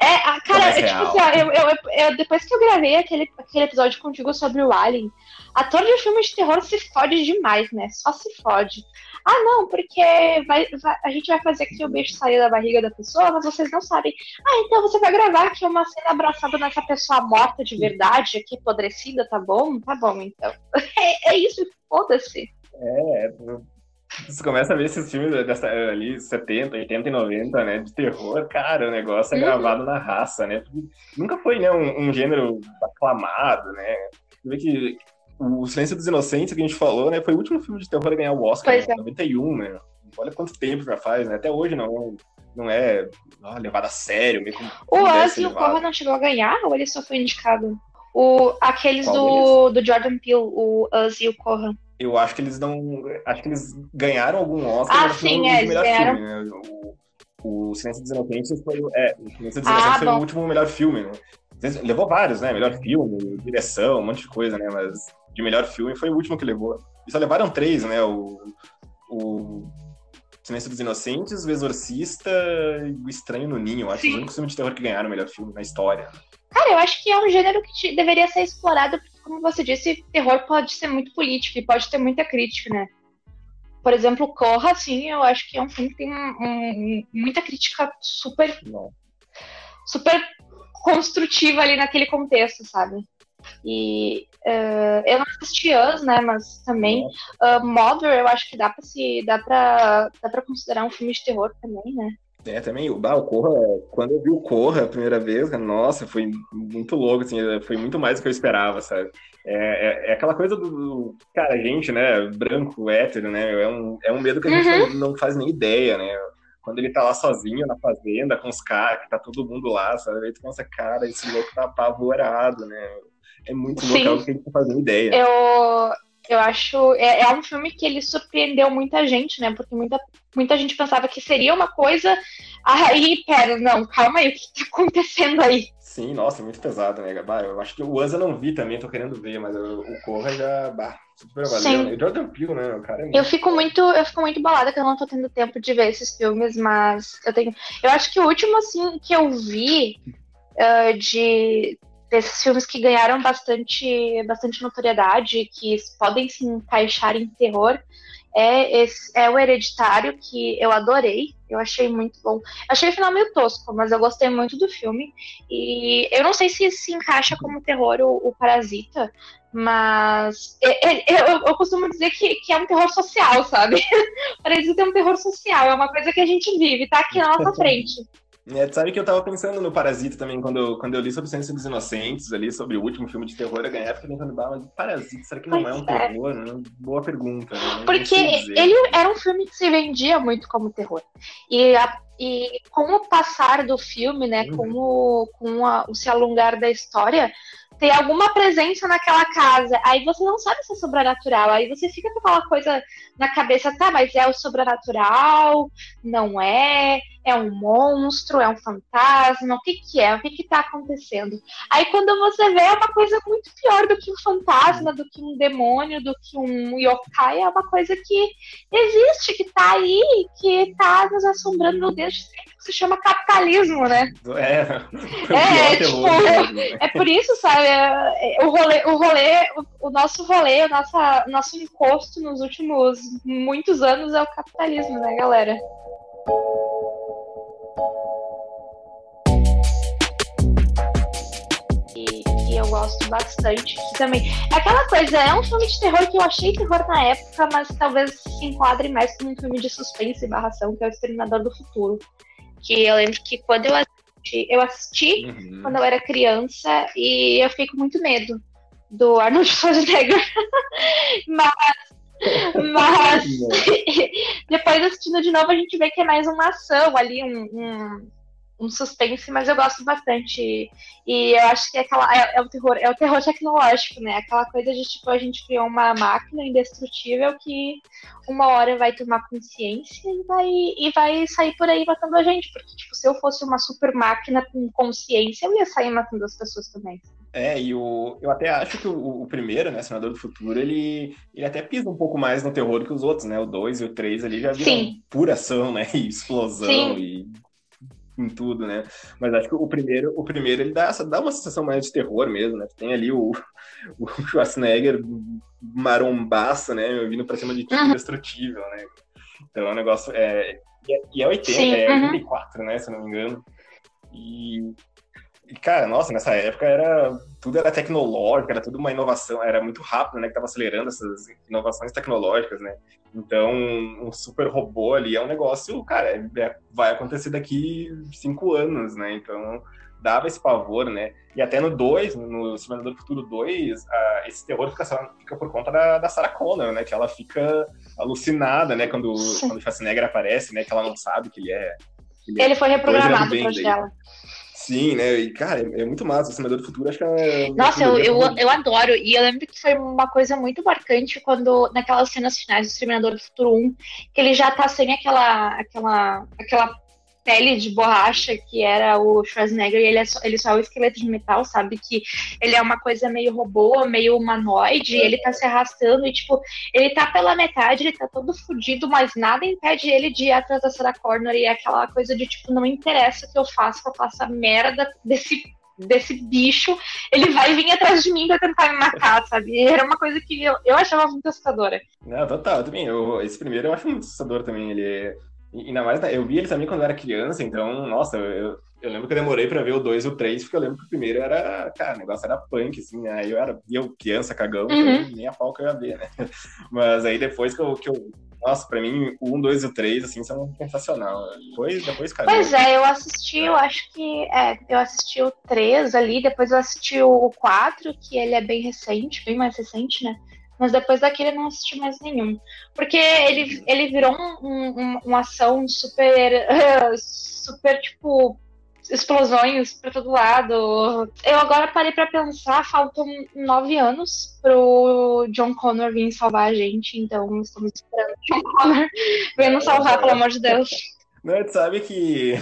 É, a, cara, é, tipo assim, ó, eu, eu, eu, depois que eu gravei aquele, aquele episódio contigo sobre o Alien, ator de filme de terror se fode demais, né? Só se fode. Ah, não, porque vai, vai, a gente vai fazer aqui o beijo sair da barriga da pessoa, mas vocês não sabem. Ah, então você vai gravar aqui uma cena abraçada nessa pessoa morta de verdade, aqui apodrecida, tá bom? Tá bom, então. É, é isso, foda-se. É, você começa a ver esses filmes dessa, ali, 70, 80 e 90, né, de terror, cara, o negócio é uhum. gravado na raça, né? Nunca foi, né, um, um gênero aclamado, né? Você vê que o Silêncio dos Inocentes, que a gente falou, né? Foi o último filme de terror a ganhar o Oscar, em é. 91, né? Olha quanto tempo já faz, né? Até hoje não, não é ó, levado a sério. Meio como o Us e o Corra não chegou a ganhar ou ele só foi indicado? O, aqueles do, do Jordan Peele, o Us e o Corra. Eu acho que eles não. Acho que eles ganharam algum Oscar, ah, sim, é, melhor ganharam. filme, né? O, o Silêncio dos Inocentes foi. É, o Silêncio dos Inocentes ah, foi o último melhor filme, né? Levou vários, né? Melhor filme, direção, um monte de coisa, né? Mas de melhor filme foi o último que levou. E só levaram três, né? O, o Silêncio dos Inocentes, O Exorcista e O Estranho no Ninho. Acho que os únicos filmes de terror que ganharam o melhor filme na história. Cara, eu acho que é um gênero que deveria ser explorado, porque, como você disse, terror pode ser muito político e pode ter muita crítica, né? Por exemplo, Corra, assim, eu acho que é um filme que tem um, um, muita crítica super. Super construtiva ali naquele contexto, sabe? E uh, eu não assisti Us, né? Mas também uh, Mother, eu acho que dá pra se. dá pra, dá pra considerar um filme de terror também, né? É, também, o, bah, o Corra, quando eu vi o Corra a primeira vez, nossa, foi muito louco, assim, foi muito mais do que eu esperava, sabe? É, é, é aquela coisa do, do, cara, gente, né, branco, hétero, né, é um, é um medo que a gente uhum. não, faz nem ideia, né? Quando ele tá lá sozinho na fazenda, com os caras, que tá todo mundo lá, sabe? Aí tu pensa, cara, esse louco tá apavorado, né? é muito Sim. local que a gente não fazendo ideia. Eu, eu acho. É, é, um filme que ele surpreendeu muita gente, né? Porque muita, muita gente pensava que seria uma coisa. Aí, pera, não, calma aí, o que tá acontecendo aí? Sim, nossa, é muito pesado, né? Bah, eu acho que o Anza não vi também, tô querendo ver, mas o, o Corra já. Bah, Super valeu. E Jordan Peele, né? O cara é muito... Eu fico muito, eu fico muito balada que eu não tô tendo tempo de ver esses filmes, mas eu tenho. Eu acho que o último, assim, que eu vi uh, de desses filmes que ganharam bastante, bastante notoriedade, que podem se encaixar em terror, é, esse, é o Hereditário, que eu adorei, eu achei muito bom. Achei o final meio tosco, mas eu gostei muito do filme. E eu não sei se se encaixa como terror o, o Parasita, mas eu, eu, eu, costumo dizer que, que é um terror social, sabe? Parasita é um terror social, é uma coisa que a gente vive, tá aqui na nossa frente. É, sabe que eu tava pensando no Parasita também, quando eu, quando eu li sobre Ciência dos Inocentes, ali, sobre o último filme de terror da eu fiquei pensando, mas Parasita, será que não é um é. terror? Né? Boa pergunta. Né? Porque ele era um filme que se vendia muito como terror. E, a, e com o passar do filme, né, uhum. com, o, com a, o se alongar da história, tem alguma presença naquela casa, aí você não sabe se é sobrenatural, aí você fica com aquela coisa na cabeça, tá, mas é o sobrenatural, não é, é um monstro, é um fantasma, o que que é, o que que tá acontecendo? Aí quando você vê é uma coisa muito pior do que um fantasma, do que um demônio, do que um yokai, é uma coisa que existe, que tá aí, que tá nos assombrando desde sempre se chama capitalismo, né? É, é, tipo, é por isso, sabe? É, o rolê, o rolê, o, nosso rolê, o nosso, nosso encosto nos últimos muitos anos é o capitalismo, né, galera? E, eu gosto bastante. Também é aquela coisa, é um filme de terror que eu achei terror na época, mas talvez se enquadre mais como um filme de suspense e barração, que é o Exterminador do Futuro que eu lembro que quando eu assisti, eu assisti uhum. quando eu era criança e eu fiquei com muito medo do Arnold Schwarzenegger. mas, mas depois assistindo de novo a gente vê que é mais uma ação ali, um, um um suspense, mas eu gosto bastante. E eu acho que é, aquela, é, é, o terror, é o terror tecnológico, né? Aquela coisa de tipo, a gente criou uma máquina indestrutível que uma hora vai tomar consciência e vai, e vai sair por aí matando a gente. Porque, tipo, se eu fosse uma super máquina com consciência, eu ia sair matando as pessoas também. É, e o, eu até acho que o, o primeiro, né, Senador do Futuro, ele, ele até pisa um pouco mais no terror que os outros, né? O 2 e o 3 ali já viram pura ação, né? E explosão Sim. e em tudo, né? Mas acho que o primeiro, o primeiro ele dá, dá uma sensação mais de terror mesmo, né? Tem ali o, o Schwarzenegger marombaça, né? Vindo pra cima de tipo indestrutível, né? Então é um negócio. É, e é 80, Sim, é 84, uhum. né? Se eu não me engano. E, e, cara, nossa, nessa época era tudo era tecnológico, era tudo uma inovação, era muito rápido, né? Que tava acelerando essas inovações tecnológicas, né? Então, um super robô ali é um negócio, cara, é, é, vai acontecer daqui cinco anos, né? Então, dava esse pavor, né? E até no 2, no Simulador do Futuro 2, esse terror fica, fica por conta da, da Sarah Connor, né? Que ela fica alucinada, né? Quando, quando o Schwarzenegger aparece, né? Que ela não sabe que ele é... Que ele, é ele foi reprogramado para dela. Sim, né? E, cara, é, é muito massa. O Senador do Futuro acho que é. Nossa, eu, eu, eu, adoro. E eu lembro que foi uma coisa muito marcante quando, naquelas cenas finais do Exterminador do Futuro 1, que ele já tá sem aquela, aquela, aquela pele de borracha que era o Schwarzenegger e ele é só, ele só é o esqueleto de metal, sabe? Que ele é uma coisa meio robô, meio humanoide, ele tá se arrastando e, tipo, ele tá pela metade, ele tá todo fudido, mas nada impede ele de ir atrás da Sarah Connor e é aquela coisa de, tipo, não interessa o que eu faço, que eu faço a merda desse desse bicho, ele vai vir atrás de mim pra tentar me matar, sabe? Era uma coisa que eu, eu achava muito assustadora. Não, total, também. Esse primeiro eu acho muito assustador também. Ele e ainda mais, né, eu vi ele também quando eu era criança, então, nossa, eu, eu lembro que eu demorei pra ver o 2 e o 3, porque eu lembro que o primeiro era, cara, o negócio era punk, assim, né? Aí eu era eu criança cagão, então uhum. então nem a pau que eu ia ver, né? Mas aí depois que eu, que eu nossa, pra mim, o 1, 2 e o 3, assim, são sensacional. Depois, depois cagou. Pois é, eu assisti, eu acho que, é, eu assisti o 3 ali, depois eu assisti o 4, que ele é bem recente, bem mais recente, né? Mas depois daquele eu não assisti mais nenhum. Porque ele, ele virou um, um, uma ação super. super, tipo. Explosões para todo lado. Eu agora parei para pensar, faltam nove anos pro John Connor vir salvar a gente, então estamos esperando o John Connor vir nos salvar, pelo amor de Deus. Não, tu sabe que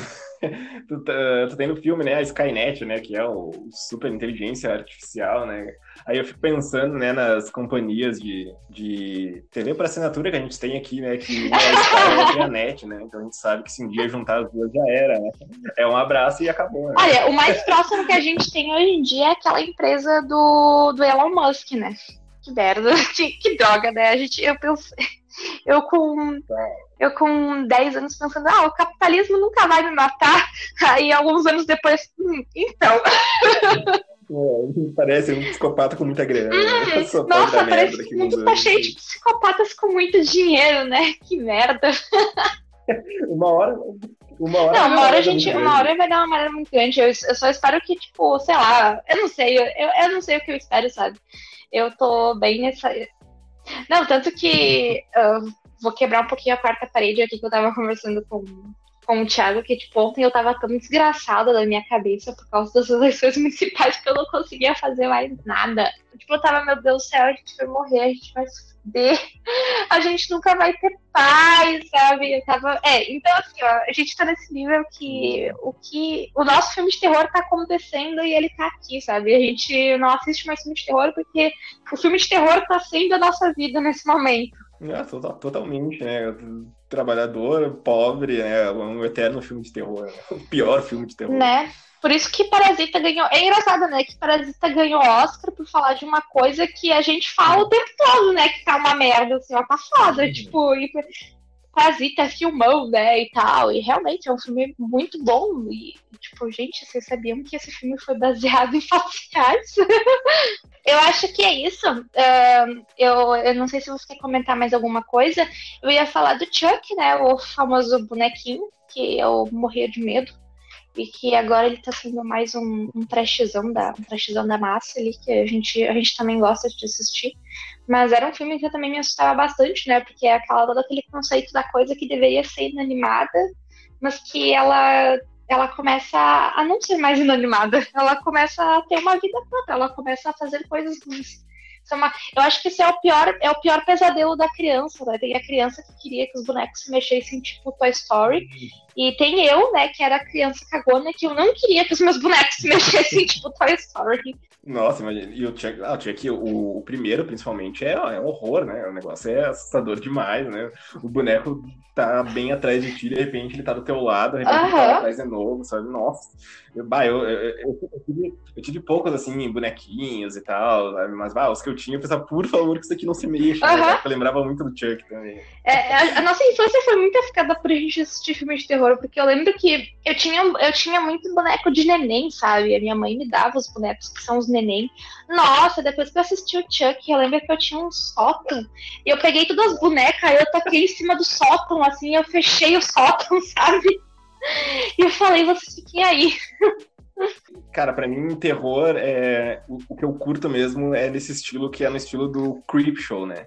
tu, tá, tu tem no filme, né, a Skynet, né, que é o super inteligência artificial, né? Aí eu fico pensando, né, nas companhias de, de TV por assinatura que a gente tem aqui, né, que é a Skynet e a NET, né? Então a gente sabe que se um dia juntar as duas já era, né? É um abraço e acabou. Né? Olha, o mais próximo que a gente tem hoje em dia é aquela empresa do, do Elon Musk, né? Que merda, que, que droga, né? A gente, eu pensei, eu com eu com 10 anos pensando, ah, o capitalismo nunca vai me matar. Aí alguns anos depois, hum, então. É, parece um psicopata com muita grana. Hum, nossa, parece que o mundo tá cheio de psicopatas com muito dinheiro, né? Que merda. uma hora. Uma hora, não, uma hora a gente. Uma hora vai dar uma merda muito grande. Eu, eu, só espero que, tipo, sei lá, eu não sei, eu, eu não sei o que eu espero, sabe? Eu tô bem nessa. Não, tanto que. Uh, vou quebrar um pouquinho a quarta parede aqui que eu tava conversando com, com o Thiago, que tipo, ontem eu tava tão desgraçada da minha cabeça por causa das eleições municipais que eu não conseguia fazer mais nada. Tipo, eu tava, meu Deus do céu, a gente vai morrer, a gente vai se fuder, a gente nunca vai ter paz, sabe? Eu tava. É, então assim, ó, a gente tá nesse nível que o que. O nosso filme de terror tá acontecendo e ele tá aqui, sabe? A gente não assiste mais filme de terror porque o filme de terror tá sendo a nossa vida nesse momento. É, totalmente, né? Trabalhador, pobre, né? Um eterno filme de terror. Né? O pior filme de terror. Né? Por isso que Parasita ganhou. É engraçado, né? Que Parasita ganhou Oscar por falar de uma coisa que a gente fala o tempo todo, né? Que tá uma merda, assim, ó, tá foda. Tipo, Parasita filmou, né? E tal. E realmente é um filme muito bom. E, tipo, gente, vocês sabiam que esse filme foi baseado em reais? Eu acho que é isso. Uh, eu, eu não sei se você quer comentar mais alguma coisa. Eu ia falar do Chuck, né? O famoso bonequinho, que eu morria de medo. E que agora ele tá sendo mais um, um trashzão da, um da massa ali, que a gente, a gente também gosta de assistir. Mas era um filme que eu também me assustava bastante, né? Porque é aquela todo aquele conceito da coisa que deveria ser inanimada, mas que ela ela começa a não ser mais inanimada, ela começa a ter uma vida própria, ela começa a fazer coisas ruins. É eu acho que esse é o pior, é o pior pesadelo da criança, né? Tem a criança que queria que os bonecos se mexessem tipo Toy Story. E tem eu, né, que era criança cagona, que eu não queria que os meus bonecos se mexessem tipo Toy Story. Nossa, imagina. E o Chuck, ah, o, Chuck o, o, primeiro, principalmente, é, é um horror, né? O negócio é assustador demais, né? O boneco tá bem atrás de ti, de repente ele tá do teu lado, de repente uhum. ele tá atrás de novo, sabe? Nossa. Eu, bah, eu, eu, eu, eu, tive, eu tive poucos, assim, bonequinhos e tal, sabe? Mas, bah, os que eu tinha, eu pensava, por favor, que isso aqui não se mexa. Uhum. Né? Eu lembrava muito do Chuck também. É, a, a, nossa infância foi muito afetada por a gente assistir filmes de terror, porque eu lembro que eu tinha, eu tinha muito boneco de neném, sabe? A minha mãe me dava os bonecos que são os neném. Nossa, depois que eu assisti o Chuck, eu lembro que eu tinha um sótão. E eu peguei todas as bonecas, eu toquei em cima do sótão, assim, eu fechei o sótão, sabe? E eu falei, vocês fiquem aí. Cara, para mim, terror é o, o, que eu curto mesmo é nesse estilo que é no estilo do creep show, né?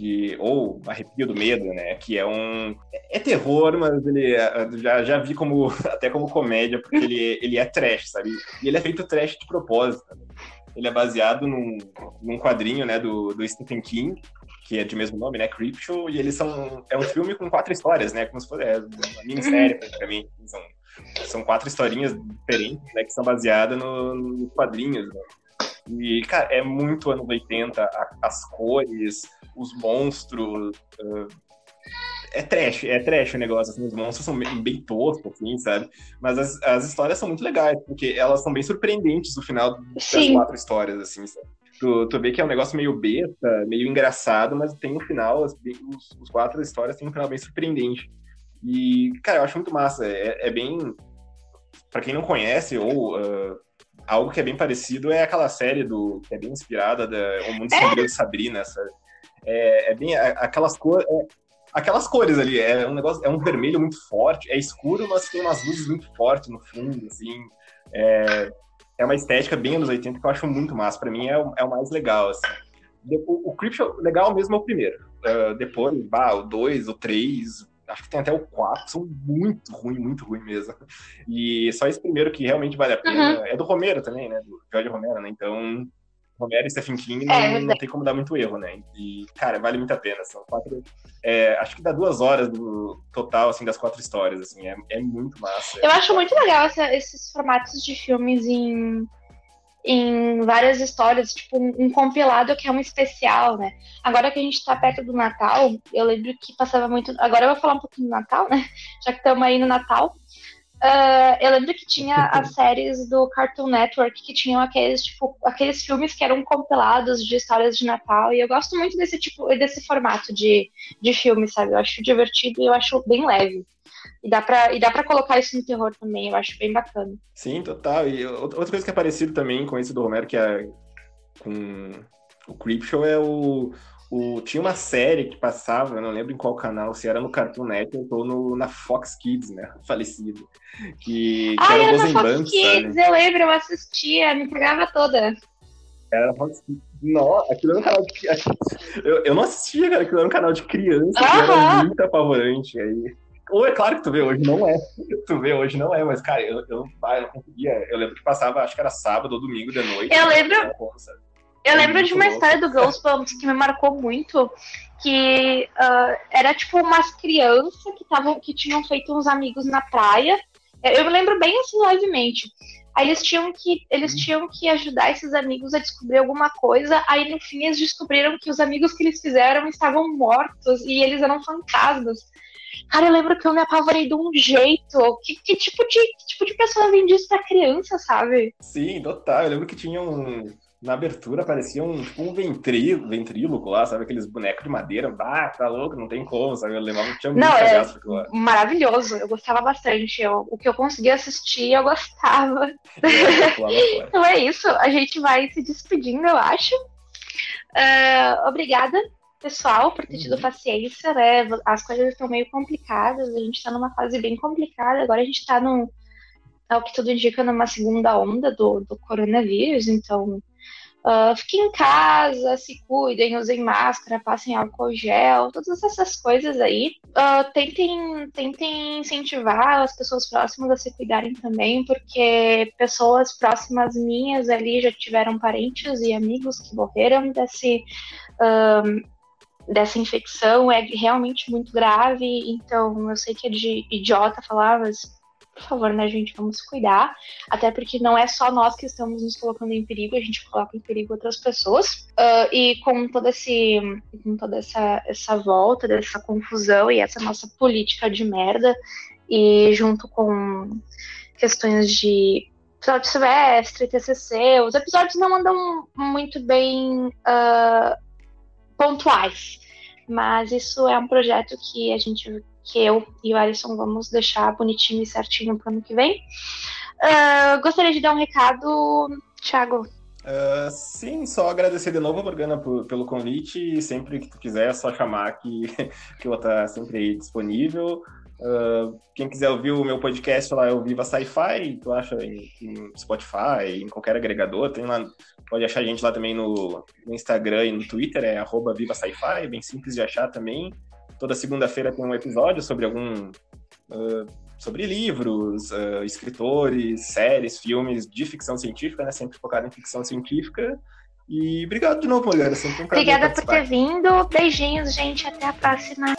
Que ou arrepio do medo, né? Que é um é terror, mas ele é, já, já vi como até como comédia porque ele ele é trash, sabe? E ele é feito trash de propósito. Né? Ele é baseado num, num quadrinho, né, do, do Stephen King, que é de mesmo nome, né, Creepshow, e eles são é um filme com quatro histórias, né, como se fosse é, uma minissérie uhum. praticamente. São, são quatro historinhas diferentes, né, que são baseadas nos no quadrinhos, né? E, cara, é muito anos 80, a, as cores, os monstros, uh, é trash, é trash o negócio, assim, os monstros são bem, bem toscos, assim, sabe? Mas as, as histórias são muito legais, porque elas são bem surpreendentes no final das Sim. quatro histórias, assim, sabe? Tu, tu vê que é um negócio meio besta, meio engraçado, mas tem um final, as, os, os, quatro histórias têm um final bem surpreendente. E, cara, eu acho muito massa. É, é bem. para quem não conhece, ou. Uh, algo que é bem parecido é aquela série do que é bem inspirada da O Mundo Sombrio de Sabrina, sabe? É, é bem aquelas cores. É, aquelas cores ali, é um negócio, é um vermelho muito forte, é escuro, mas tem umas luzes muito fortes no fundo, assim. É, é uma estética bem anos 80 que eu acho muito massa. Pra mim é o, é o mais legal, assim. O, o Creepshow, legal mesmo é o primeiro. Uh, depois, bah, o 2, o 3, acho que tem até o 4, são muito ruim, muito ruim mesmo. E só esse primeiro que realmente vale a pena. Uhum. É do Romero também, né? Do Jorge Romero, né? Então, Romero e Stephen King não, é, não tem como dar muito erro, né? E, cara, vale muito a pena. São quatro. É, acho que dá duas horas do total, assim, das quatro histórias, assim. É, é muito massa. Eu acho muito legal essa, esses formatos de filmes em em várias histórias, tipo um, compilado que é um especial, né? Agora que a gente tá perto do Natal, eu lembro que passava muito. Agora eu vou falar um pouquinho do Natal, né? Já que estamos aí no Natal. Uh, eu lembro que tinha as séries do Cartoon Network que tinham aqueles, tipo, aqueles filmes que eram compilados de histórias de Natal. E eu gosto muito desse tipo, desse formato de, de filme, sabe? Eu acho divertido e eu acho bem leve. E dá, pra, e dá pra colocar isso no terror também, eu acho bem bacana. Sim, total. E outra coisa que é parecido também com esse do Romero, que é com o Creepshow, é o, o, tinha uma série que passava, eu não lembro em qual canal, se era no Cartoon Network ou no, na Fox Kids, né? Falecido. Que, que ah, era, era na Fox Kids, sabe? eu lembro, eu assistia, me pegava toda. Era Fox Kids. Nossa, aquilo era um canal de. Eu, eu não assistia, cara, aquilo era um canal de criança, que era muito apavorante. Aí. Ou é claro que tu vê hoje, não é. Tu vê hoje, não é, mas, cara, eu, eu, eu não conseguia. Eu lembro que passava, acho que era sábado ou domingo de noite. Eu lembro. Eu lembro de uma história do Ghostbumps que me marcou muito, que uh, era tipo umas crianças que, tavam, que tinham feito uns amigos na praia. Eu me lembro bem assim levemente. Aí eles tinham que eles hum. tinham que ajudar esses amigos a descobrir alguma coisa. Aí no fim eles descobriram que os amigos que eles fizeram estavam mortos e eles eram fantasmas. Cara, eu lembro que eu me apavorei de um jeito. Que, que tipo, de, que tipo de pessoa vende isso pra criança, sabe? Sim, total. Eu lembro que tinha um. Na abertura parecia um, tipo, um ventríloco, ventríloco lá, sabe? Aqueles bonecos de madeira. Ah, tá louco, não tem como, sabe? Eu que tinha muito Não, é maravilhoso. Eu gostava bastante. Eu, o que eu conseguia assistir, eu gostava. É, então é isso. A gente vai se despedindo, eu acho. Uh, obrigada pessoal por ter tido uhum. paciência, né? As coisas estão meio complicadas, a gente está numa fase bem complicada, agora a gente está num, ao que tudo indica, numa segunda onda do, do coronavírus, então uh, fiquem em casa, se cuidem, usem máscara, passem álcool gel, todas essas coisas aí. Uh, tentem, tentem incentivar as pessoas próximas a se cuidarem também, porque pessoas próximas minhas ali já tiveram parentes e amigos que morreram desse. Uh, dessa infecção é realmente muito grave, então eu sei que é de idiota falar, mas por favor, né, gente, vamos cuidar, até porque não é só nós que estamos nos colocando em perigo, a gente coloca em perigo outras pessoas. Uh, e com todo esse, com toda essa, essa volta, dessa confusão e essa nossa política de merda, e junto com questões de episódio semestre, TCC, os episódios não andam muito bem uh, pontuais. Mas isso é um projeto que a gente, que eu e o Alisson vamos deixar bonitinho e certinho para o ano que vem. Uh, gostaria de dar um recado, Thiago. Uh, sim, só agradecer de novo, Morgana, por, pelo convite. Sempre que tu quiser, é só chamar que, que eu vou estar sempre aí disponível. Uh, quem quiser ouvir o meu podcast lá é o Viva Sci-Fi, tu acha em, em, Spotify, em qualquer agregador, tem lá, pode achar a gente lá também no, no Instagram e no Twitter, é arroba Viva Sci-Fi, é bem simples de achar também. Toda segunda-feira tem um episódio sobre algum. Uh, sobre livros, uh, escritores, séries, filmes de ficção científica, né? Sempre focado em ficção científica. E obrigado de novo. Sempre um Obrigada por ter vindo. Beijinhos, gente. Até a próxima.